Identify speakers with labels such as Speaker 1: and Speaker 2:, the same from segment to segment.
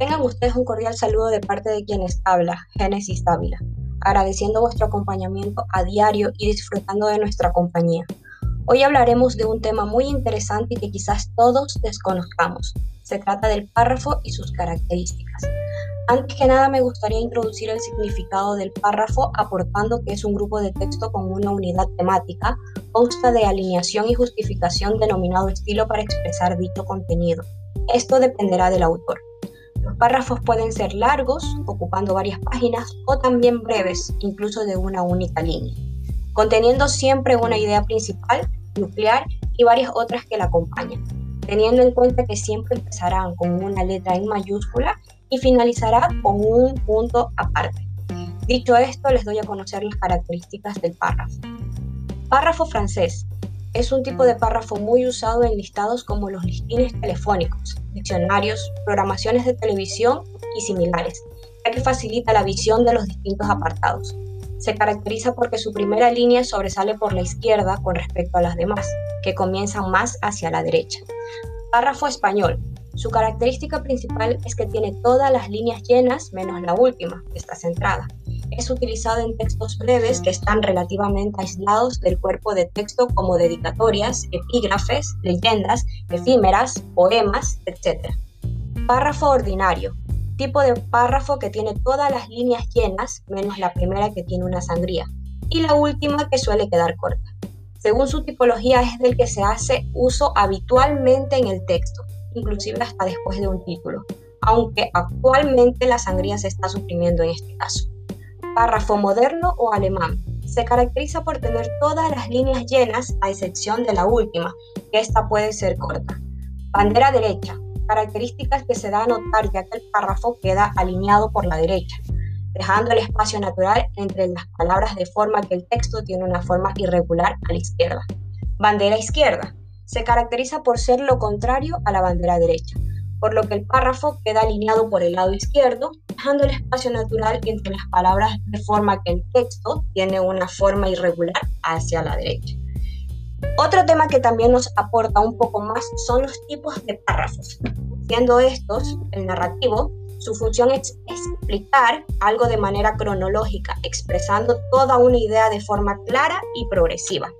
Speaker 1: Tengan ustedes un cordial saludo de parte de quienes habla, Génesis Dávila, agradeciendo vuestro acompañamiento a diario y disfrutando de nuestra compañía. Hoy hablaremos de un tema muy interesante y que quizás todos desconozcamos. Se trata del párrafo y sus características. Antes que nada me gustaría introducir el significado del párrafo aportando que es un grupo de texto con una unidad temática, consta de alineación y justificación denominado estilo para expresar dicho contenido. Esto dependerá del autor. Párrafos pueden ser largos, ocupando varias páginas, o también breves, incluso de una única línea, conteniendo siempre una idea principal, nuclear y varias otras que la acompañan, teniendo en cuenta que siempre empezarán con una letra en mayúscula y finalizará con un punto aparte. Dicho esto, les doy a conocer las características del párrafo. Párrafo francés es un tipo de párrafo muy usado en listados como los listines telefónicos, diccionarios, programaciones de televisión y similares, ya que facilita la visión de los distintos apartados. Se caracteriza porque su primera línea sobresale por la izquierda con respecto a las demás, que comienzan más hacia la derecha. Párrafo español. Su característica principal es que tiene todas las líneas llenas menos la última, que está centrada es utilizado en textos breves que están relativamente aislados del cuerpo de texto como dedicatorias, epígrafes, leyendas, efímeras, poemas, etc. Párrafo ordinario. Tipo de párrafo que tiene todas las líneas llenas, menos la primera que tiene una sangría, y la última que suele quedar corta. Según su tipología es del que se hace uso habitualmente en el texto, inclusive hasta después de un título, aunque actualmente la sangría se está suprimiendo en este caso. Párrafo moderno o alemán. Se caracteriza por tener todas las líneas llenas a excepción de la última, que esta puede ser corta. Bandera derecha. Características que se da a notar ya que el párrafo queda alineado por la derecha, dejando el espacio natural entre las palabras de forma que el texto tiene una forma irregular a la izquierda. Bandera izquierda. Se caracteriza por ser lo contrario a la bandera derecha por lo que el párrafo queda alineado por el lado izquierdo, dejando el espacio natural entre las palabras de forma que el texto tiene una forma irregular hacia la derecha. Otro tema que también nos aporta un poco más son los tipos de párrafos. Siendo estos, el narrativo, su función es explicar algo de manera cronológica, expresando toda una idea de forma clara y progresiva.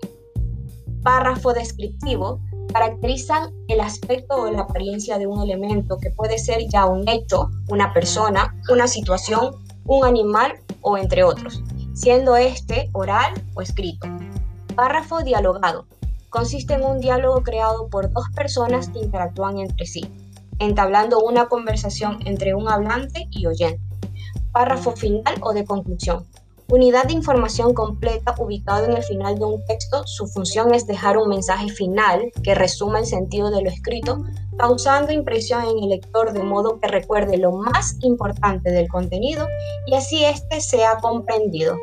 Speaker 1: Párrafo descriptivo caracterizan el aspecto o la apariencia de un elemento que puede ser ya un hecho, una persona, una situación, un animal o entre otros, siendo este oral o escrito. Párrafo dialogado. Consiste en un diálogo creado por dos personas que interactúan entre sí, entablando una conversación entre un hablante y oyente. Párrafo final o de conclusión. Unidad de información completa ubicado en el final de un texto, su función es dejar un mensaje final que resuma el sentido de lo escrito, causando impresión en el lector de modo que recuerde lo más importante del contenido y así éste sea comprendido.